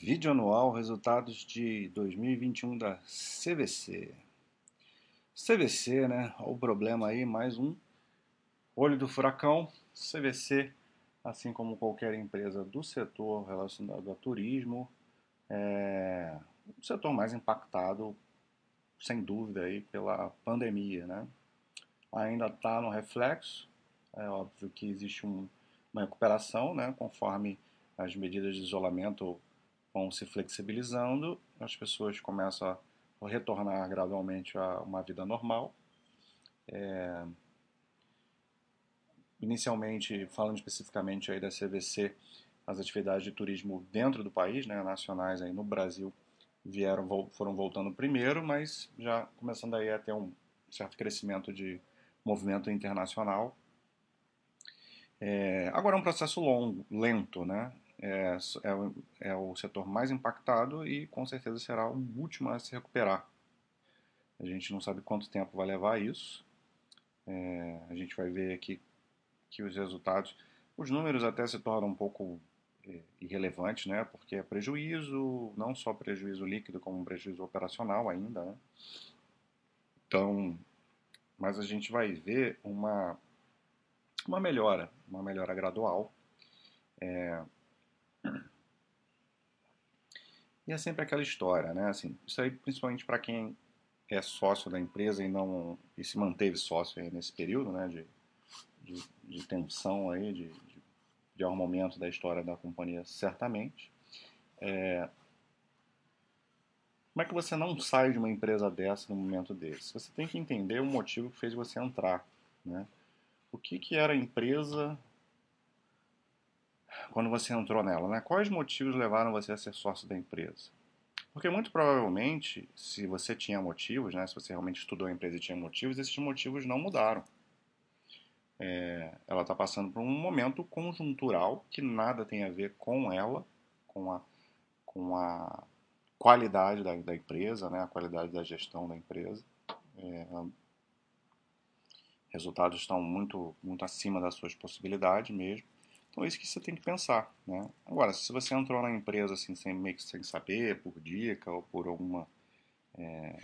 Vídeo anual resultados de 2021 da CVC. CVC, né? Olha o problema aí, mais um olho do furacão. CVC, assim como qualquer empresa do setor relacionado a turismo, é o setor mais impactado, sem dúvida, aí, pela pandemia, né? Ainda está no reflexo, é óbvio que existe um, uma recuperação, né? Conforme as medidas de isolamento vão se flexibilizando, as pessoas começam a retornar gradualmente a uma vida normal. É... Inicialmente, falando especificamente aí da CVC, as atividades de turismo dentro do país, né, nacionais aí no Brasil, vieram foram voltando primeiro, mas já começando aí a ter um certo crescimento de movimento internacional. É, agora é um processo longo, lento, né? é, é, é, o setor mais impactado e com certeza será o último a se recuperar. A gente não sabe quanto tempo vai levar isso. É, a gente vai ver aqui que os resultados, os números até se tornam um pouco é, irrelevantes, né? Porque é prejuízo, não só prejuízo líquido, como prejuízo operacional ainda, né? Então, mas a gente vai ver uma uma melhora, uma melhora gradual. É, e é sempre aquela história, né? Assim, isso aí principalmente para quem é sócio da empresa e não e se manteve sócio nesse período, né? De, de, de tensão aí, de, de, de da história da companhia, certamente. É, como é que você não sai de uma empresa dessa no momento desse? Você tem que entender o motivo que fez você entrar, né? O que, que era a empresa quando você entrou nela, né? Quais motivos levaram você a ser sócio da empresa? Porque muito provavelmente, se você tinha motivos, né? Se você realmente estudou a empresa e tinha motivos, esses motivos não mudaram. É, ela está passando por um momento conjuntural que nada tem a ver com ela, com a, com a qualidade da, da empresa, né? A qualidade da gestão da empresa. É, resultados estão muito, muito acima das suas possibilidades mesmo. Então é isso que você tem que pensar, né? Agora, se você entrou na empresa assim, sem, meio que sem saber, por dica ou por alguma é,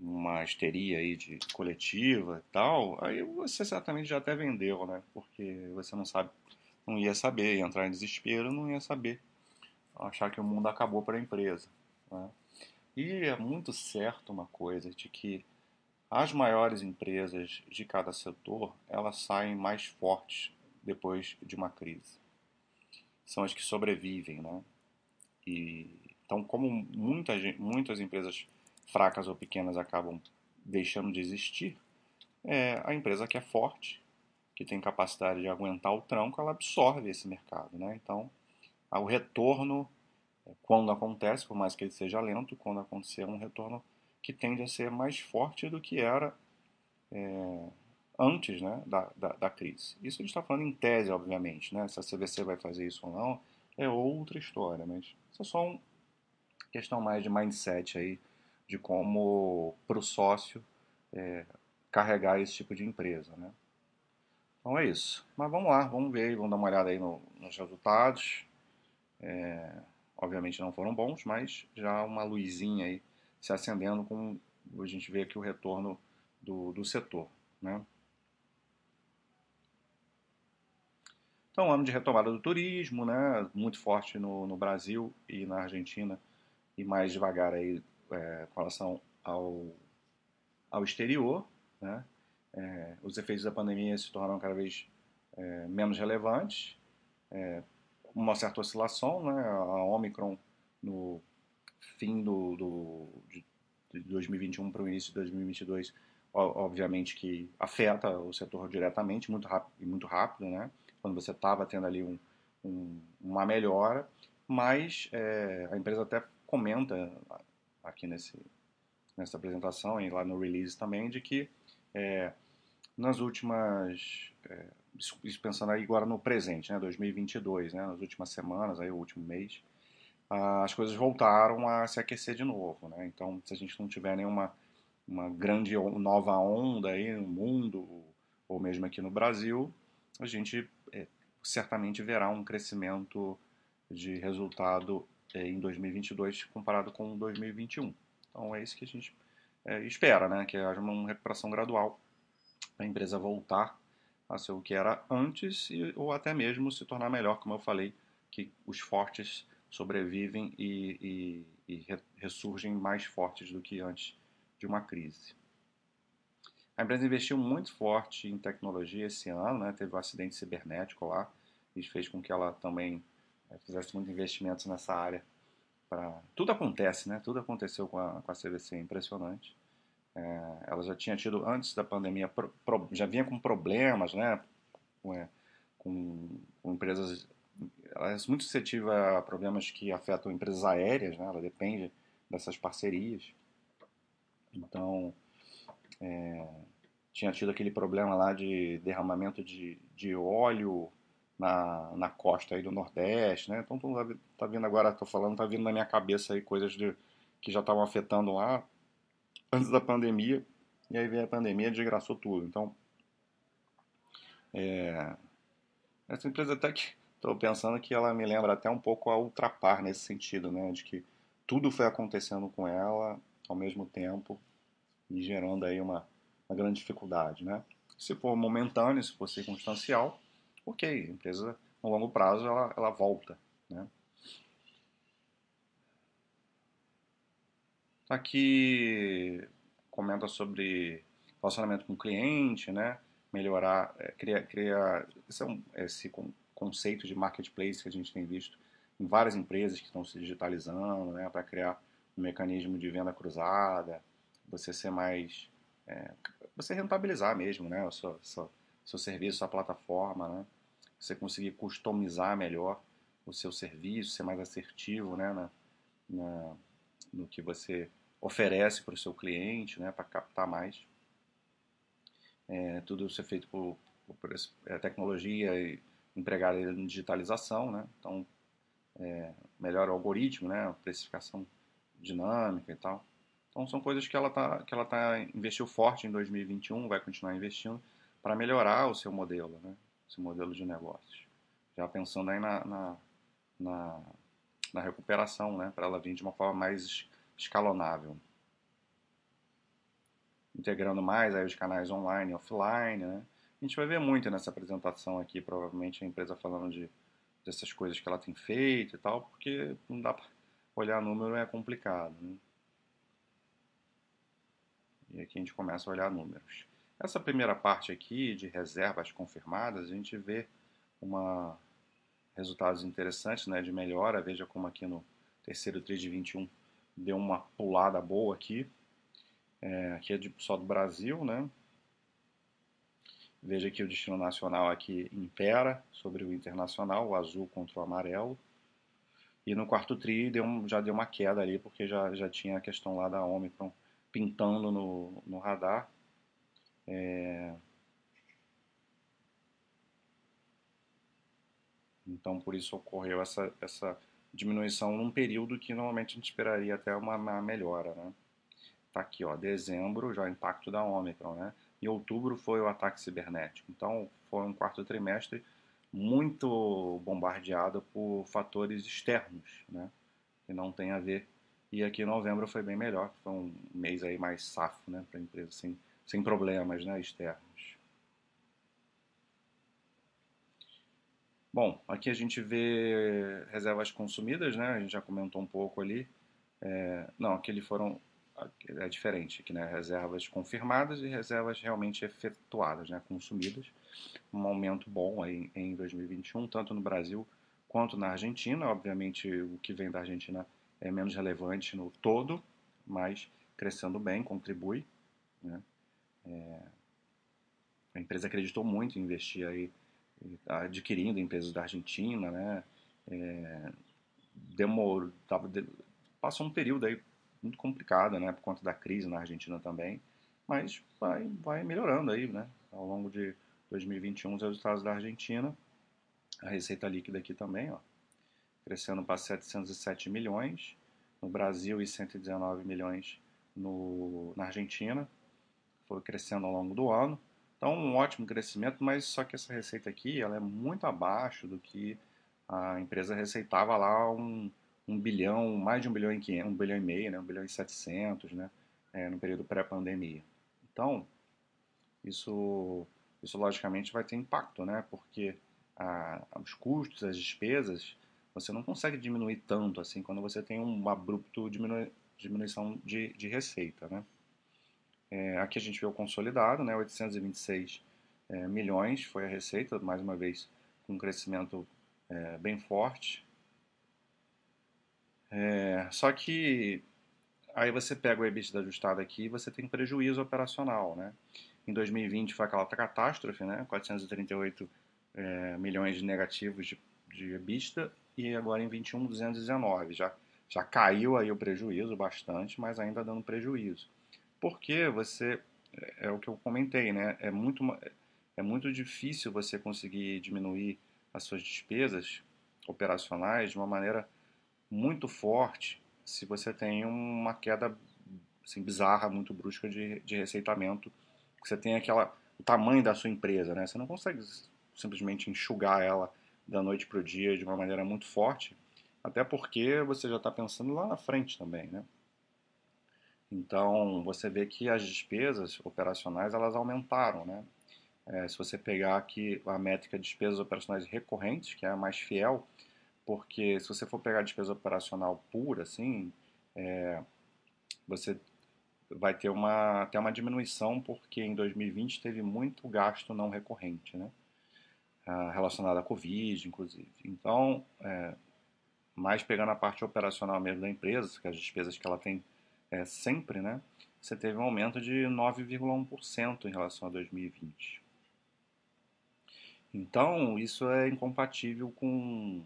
uma histeria aí de coletiva e tal, aí você certamente já até vendeu, né? Porque você não sabe, não ia saber, ia entrar em desespero, não ia saber, achar que o mundo acabou para a empresa, né? E é muito certo uma coisa de que as maiores empresas de cada setor, elas saem mais fortes depois de uma crise. São as que sobrevivem, né? E, então, como muita, muitas empresas fracas ou pequenas acabam deixando de existir, é, a empresa que é forte, que tem capacidade de aguentar o tranco, ela absorve esse mercado, né? Então, o retorno, quando acontece, por mais que ele seja lento, quando acontecer é um retorno que tende a ser mais forte do que era é, antes né, da, da, da, crise. Isso a gente está falando em tese, obviamente. Né? Se a CVC vai fazer isso ou não, é outra história. Mas isso é só uma questão mais de mindset aí, de como para o sócio é, carregar esse tipo de empresa. Né? Então é isso. Mas vamos lá, vamos ver vamos dar uma olhada aí no, nos resultados. É, obviamente não foram bons, mas já uma luzinha aí se acendendo com a gente vê aqui o retorno do, do setor. Né? Então, ano de retomada do turismo, né, muito forte no, no Brasil e na Argentina, e mais devagar aí é, com relação ao, ao exterior. Né? É, os efeitos da pandemia se tornaram cada vez é, menos relevantes, é, uma certa oscilação, né? a Omicron no fim do, do 2021 para o início de 2022, obviamente que afeta o setor diretamente, muito rápido, muito rápido, né? quando você estava tendo ali um, um, uma melhora, mas é, a empresa até comenta aqui nesse, nessa apresentação e lá no release também de que é, nas últimas, é, isso pensando aí agora no presente, né, 2022, né, nas últimas semanas, aí o último mês, as coisas voltaram a se aquecer de novo, né? Então, se a gente não tiver nenhuma uma grande nova onda aí no mundo ou mesmo aqui no Brasil, a gente certamente verá um crescimento de resultado é, em 2022 comparado com 2021. Então é isso que a gente é, espera, né? que haja uma recuperação gradual, a empresa voltar a ser o que era antes e, ou até mesmo se tornar melhor, como eu falei, que os fortes sobrevivem e, e, e ressurgem mais fortes do que antes de uma crise. A empresa investiu muito forte em tecnologia esse ano, né? teve um acidente cibernético lá, e fez com que ela também é, fizesse muitos investimentos nessa área. Pra... Tudo acontece, né? Tudo aconteceu com a, com a CVC, impressionante. É, ela já tinha tido, antes da pandemia, pro, pro, já vinha com problemas, né? Com, é, com, com empresas. Ela é muito suscetível a problemas que afetam empresas aéreas, né? Ela depende dessas parcerias. Então, é, tinha tido aquele problema lá de derramamento de, de óleo na, na costa aí do Nordeste, né? Então tá, tá vindo agora, tô falando, tá vindo na minha cabeça aí coisas de, que já estavam afetando lá antes da pandemia, e aí veio a pandemia e desgraçou tudo. Então, é, essa empresa até que estou pensando que ela me lembra até um pouco a Ultrapar nesse sentido, né? De que tudo foi acontecendo com ela ao mesmo tempo e gerando aí uma, uma grande dificuldade, né? Se for momentâneo, se for circunstancial, ok, a empresa no longo prazo ela, ela volta, né? Aqui comenta sobre relacionamento com o cliente, né? Melhorar, é, criar, criar esse, é um, esse conceito de marketplace que a gente tem visto em várias empresas que estão se digitalizando, né? Para criar um mecanismo de venda cruzada, você ser mais é, você rentabilizar mesmo, né, o seu, seu, seu serviço, sua plataforma, né, você conseguir customizar melhor o seu serviço, ser mais assertivo, né, na, na no que você oferece para o seu cliente, né, para captar mais. É, tudo isso é feito por, por é, tecnologia e empregada em digitalização, né, então é, melhor algoritmo, né, precificação dinâmica e tal. Então são coisas que ela tá, que ela tá investiu forte em 2021, vai continuar investindo para melhorar o seu modelo, né? Esse modelo de negócios. Já pensando aí na, na, na, na recuperação, né? Para ela vir de uma forma mais escalonável. Integrando mais aí os canais online e offline, né? A gente vai ver muito nessa apresentação aqui, provavelmente a empresa falando de dessas coisas que ela tem feito e tal, porque não dá para olhar número é complicado, né? E aqui a gente começa a olhar números. Essa primeira parte aqui de reservas confirmadas, a gente vê uma resultados interessantes né, de melhora. Veja como aqui no terceiro TRI de 21 deu uma pulada boa aqui. É, aqui é de, só do Brasil, né? Veja que o destino nacional aqui impera sobre o internacional, o azul contra o amarelo. E no quarto TRI deu já deu uma queda ali, porque já, já tinha a questão lá da Omicron pintando no, no radar. É... Então, por isso ocorreu essa, essa diminuição num período que normalmente a gente esperaria até uma, uma melhora, né? Tá aqui, ó, dezembro, já impacto da Omicron, né? Em outubro foi o ataque cibernético. Então, foi um quarto trimestre muito bombardeado por fatores externos, né? Que não tem a ver e aqui em novembro foi bem melhor, foi um mês aí mais safo, né, para a empresa, sem, sem problemas, né, externos. Bom, aqui a gente vê reservas consumidas, né, a gente já comentou um pouco ali. É, não, aqui foram é diferente, aqui, né, reservas confirmadas e reservas realmente efetuadas, né, consumidas. Um aumento bom aí em 2021, tanto no Brasil quanto na Argentina. Obviamente, o que vem da Argentina é menos relevante no todo, mas crescendo bem, contribui. Né? É, a empresa acreditou muito em investir aí, adquirindo empresas da Argentina, né? É, demorou, tava, passou um período aí muito complicado, né, por conta da crise na Argentina também, mas vai, vai melhorando aí, né, ao longo de 2021 os resultados da Argentina, a receita líquida aqui também, ó, crescendo para 707 milhões no Brasil e 119 milhões no, na Argentina. Foi crescendo ao longo do ano. Então, um ótimo crescimento, mas só que essa receita aqui ela é muito abaixo do que a empresa receitava lá um, um bilhão, mais de um bilhão e quinhentos, um bilhão e meio, né, um bilhão e setecentos, né, é, no período pré-pandemia. Então, isso, isso logicamente vai ter impacto, né, porque a, os custos, as despesas, você não consegue diminuir tanto assim quando você tem um abrupto diminui, diminuição de, de receita, né. É, aqui a gente vê o consolidado, né, 826 é, milhões foi a receita, mais uma vez com um crescimento é, bem forte. É, só que aí você pega o EBITDA ajustado aqui e você tem prejuízo operacional, né? Em 2020 foi aquela outra catástrofe, né? 438 é, milhões de negativos de, de EBITDA e agora em 21 219 já já caiu aí o prejuízo bastante, mas ainda dando prejuízo. Porque você é, é o que eu comentei, né? É muito é muito difícil você conseguir diminuir as suas despesas operacionais de uma maneira muito forte se você tem uma queda assim, bizarra, muito brusca de, de receitamento, você tem aquela o tamanho da sua empresa, né? Você não consegue simplesmente enxugar ela da noite para o dia de uma maneira muito forte, até porque você já está pensando lá na frente também, né? Então você vê que as despesas operacionais elas aumentaram, né? É, se você pegar aqui a métrica de despesas operacionais recorrentes, que é a mais fiel, porque se você for pegar a despesa operacional pura, assim, é, você vai ter uma, até uma diminuição, porque em 2020 teve muito gasto não recorrente, né? Ah, relacionado à Covid, inclusive. Então, é, mais pegando a parte operacional mesmo da empresa, que as despesas que ela tem é, sempre, né? Você teve um aumento de 9,1% em relação a 2020. Então, isso é incompatível com,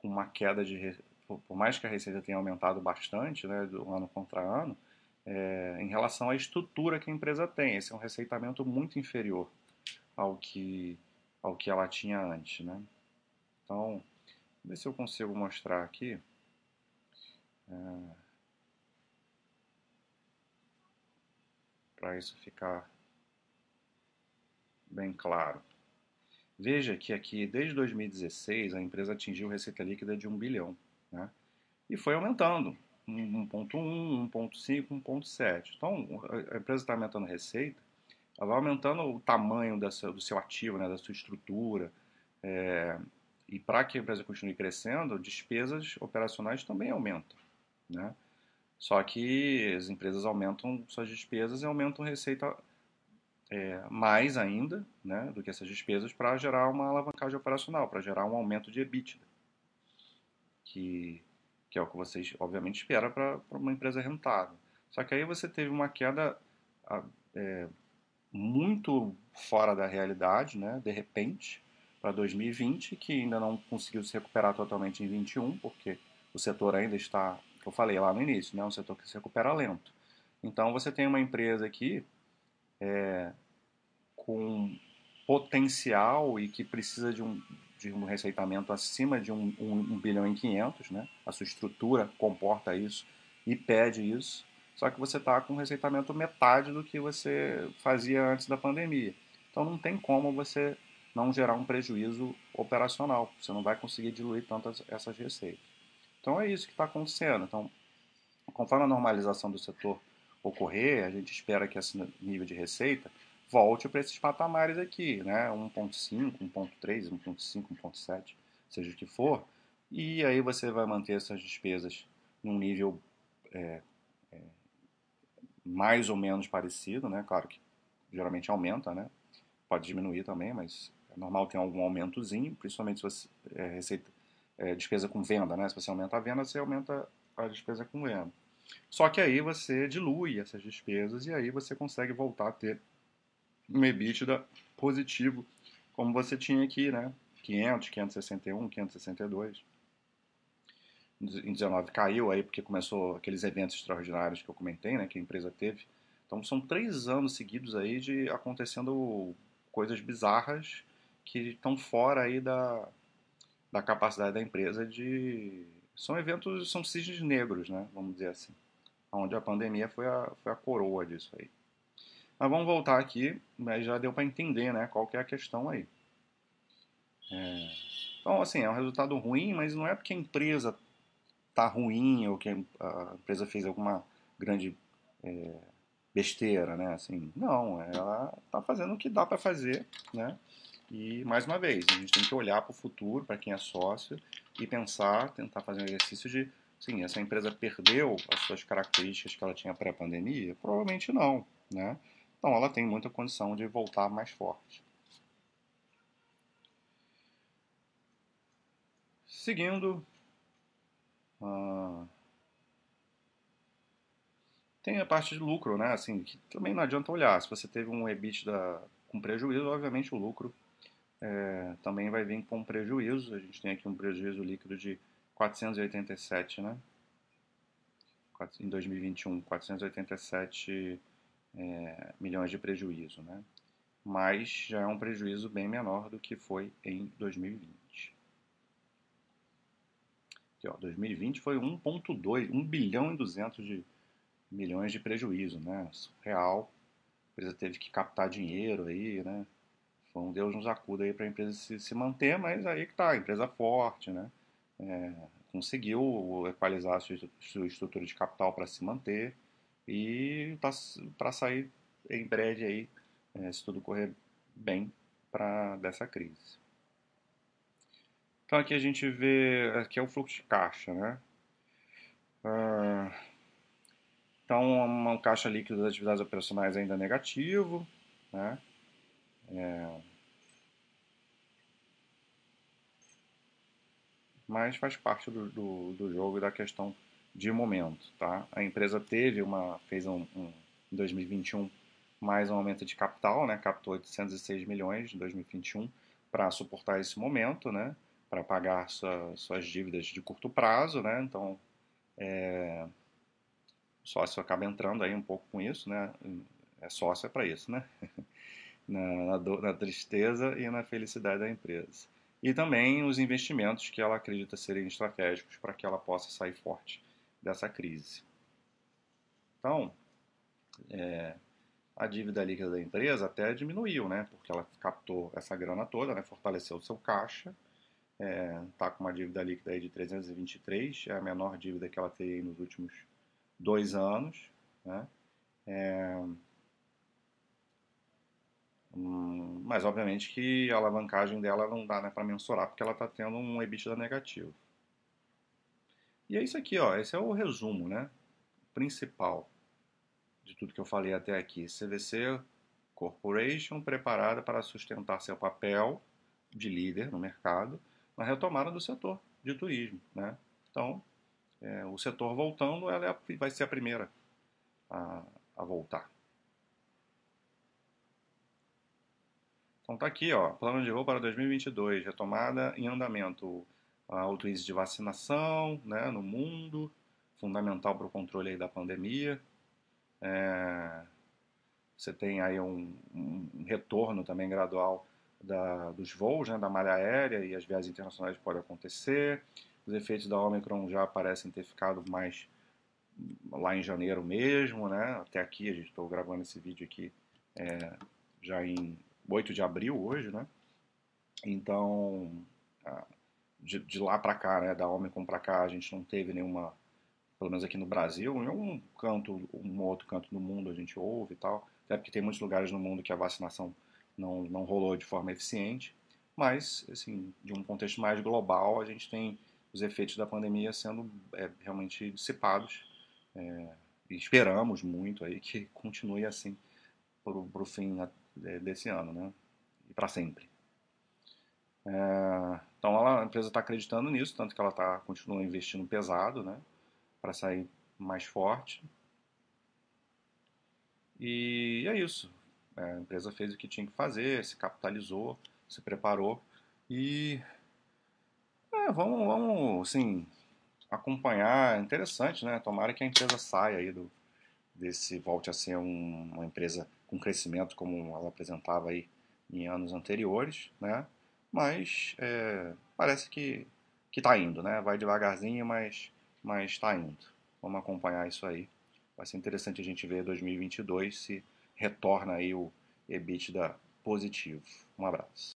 com uma queda de. Por mais que a receita tenha aumentado bastante, né, do ano contra ano, é, em relação à estrutura que a empresa tem. Esse é um receitamento muito inferior ao que, ao que ela tinha antes. Né? Então, ver se eu consigo mostrar aqui. É, Para isso ficar bem claro. Veja que aqui, desde 2016, a empresa atingiu receita líquida de 1 bilhão. Né? E foi aumentando. 1.1, 1.5, 1.7. Então, a empresa está aumentando receita, ela vai aumentando o tamanho dessa, do seu ativo, né, da sua estrutura. É, e para que a empresa continue crescendo, despesas operacionais também aumentam. Né? Só que as empresas aumentam suas despesas e aumentam receita é, mais ainda né, do que essas despesas para gerar uma alavancagem operacional, para gerar um aumento de EBITDA, que, que é o que vocês obviamente esperam para uma empresa rentável. Só que aí você teve uma queda é, muito fora da realidade, né, de repente, para 2020, que ainda não conseguiu se recuperar totalmente em 2021, porque o setor ainda está, que eu falei lá no início, né, um setor que se recupera lento. Então você tem uma empresa aqui é, com potencial e que precisa de um, de um receitamento acima de um, um, um bilhão e quinhentos, né? A sua estrutura comporta isso e pede isso. Só que você está com um receitamento metade do que você fazia antes da pandemia. Então não tem como você não gerar um prejuízo operacional. Você não vai conseguir diluir tantas essas receitas. Então é isso que está acontecendo. Então, conforme a normalização do setor ocorrer, a gente espera que esse nível de receita volte para esses patamares aqui, né? 1.5, 1.3, 1.5, 1.7, seja o que for, e aí você vai manter essas despesas num nível é, é, mais ou menos parecido, né? Claro que geralmente aumenta, né? Pode diminuir também, mas é normal ter algum aumentozinho, principalmente se você é, receita, é, despesa com venda, né? Se você aumenta a venda, você aumenta a despesa com venda. Só que aí você dilui essas despesas e aí você consegue voltar a ter um EBITDA positivo, como você tinha aqui, né? 500, 561, 562. Em 19 caiu aí porque começou aqueles eventos extraordinários que eu comentei, né? Que a empresa teve. Então são três anos seguidos aí de acontecendo coisas bizarras que estão fora aí da, da capacidade da empresa de são eventos, são cisnes negros, né? Vamos dizer assim. Onde a pandemia foi a, foi a coroa disso aí. Mas vamos voltar aqui, mas já deu para entender, né, qual que é a questão aí. É, então, assim, é um resultado ruim, mas não é porque a empresa está ruim ou que a empresa fez alguma grande é, besteira, né? Assim, não, ela está fazendo o que dá para fazer, né? E mais uma vez, a gente tem que olhar para o futuro, para quem é sócio, e pensar, tentar fazer um exercício de, sim, essa empresa perdeu as suas características que ela tinha pré-pandemia? Provavelmente não, né? Então ela tem muita condição de voltar mais forte. Seguindo, ah, tem a parte de lucro, né? Assim, que também não adianta olhar. Se você teve um EBITDA com prejuízo, obviamente o lucro é, também vai vir com prejuízo. A gente tem aqui um prejuízo líquido de 487, né? Em 2021, 487 é, milhões de prejuízo, né? Mas já é um prejuízo bem menor do que foi em 2020. Aqui, ó, 2020 foi 1,2, 1 bilhão e 200 de milhões de prejuízo, né? Real. A empresa teve que captar dinheiro aí, né? Um Deus nos acuda aí para a empresa se, se, manter, mas aí que tá, empresa forte, né? É, conseguiu equalizar a sua, sua estrutura de capital para se manter e tá para sair em breve aí, é, se tudo correr bem para dessa crise. Então aqui a gente vê, aqui é o fluxo de caixa, né? Ah, então, uma caixa líquida das atividades operacionais ainda negativo, né? É... Mas faz parte do, do, do, jogo e da questão de momento, tá? A empresa teve uma, fez um, um, em 2021 mais um aumento de capital, né? Captou 806 milhões em 2021 para suportar esse momento, né? Para pagar sua, suas dívidas de curto prazo, né? Então, é, sócio acaba entrando aí um pouco com isso, né? É sócio é para isso, né? na, na, do, na, tristeza e na felicidade da empresa. E também os investimentos que ela acredita serem estratégicos para que ela possa sair forte dessa crise. Então, é, a dívida líquida da empresa até diminuiu, né? Porque ela captou essa grana toda, né? Fortaleceu o seu caixa. Está é, tá com uma dívida líquida aí de 323, é a menor dívida que ela teve nos últimos dois anos. Né? É, hum, mas obviamente que a alavancagem dela não dá né, para mensurar porque ela está tendo um EBITDA negativo. E é isso aqui, ó, esse é o resumo né, principal de tudo que eu falei até aqui. CVC Corporation preparada para sustentar seu papel de líder no mercado na retomada do setor de turismo. Né? Então, é, o setor voltando, ela é, vai ser a primeira a, a voltar. Então tá aqui, ó, plano de voo para 2022, retomada em andamento. Alto índice de vacinação né, no mundo, fundamental para o controle da pandemia. É, você tem aí um, um retorno também gradual da, dos voos, né, da malha aérea e as viagens internacionais podem acontecer. Os efeitos da Omicron já parecem ter ficado mais lá em janeiro mesmo, né? Até aqui, a gente estou gravando esse vídeo aqui é, já em 8 de abril hoje, né? Então, de, de lá para cá, né, da Omicron para cá, a gente não teve nenhuma, pelo menos aqui no Brasil, em um canto, um outro canto do mundo a gente ouve e tal, até porque tem muitos lugares no mundo que a vacinação não, não rolou de forma eficiente, mas, assim, de um contexto mais global, a gente tem os efeitos da pandemia sendo é, realmente dissipados. É, e esperamos muito aí que continue assim para o fim é, desse ano, né? E para sempre. É, então ela, a empresa está acreditando nisso, tanto que ela tá, continua investindo pesado, né? Para sair mais forte. E é isso. É, a empresa fez o que tinha que fazer, se capitalizou, se preparou e é, vamos, vamos, assim, acompanhar. Interessante, né? Tomara que a empresa saia aí do, desse, volte a ser um, uma empresa com crescimento como ela apresentava aí em anos anteriores, né? Mas é, parece que que está indo, né? Vai devagarzinho, mas mas está indo. Vamos acompanhar isso aí. Vai ser interessante a gente ver 2022 se retorna aí o EBITDA positivo. Um abraço.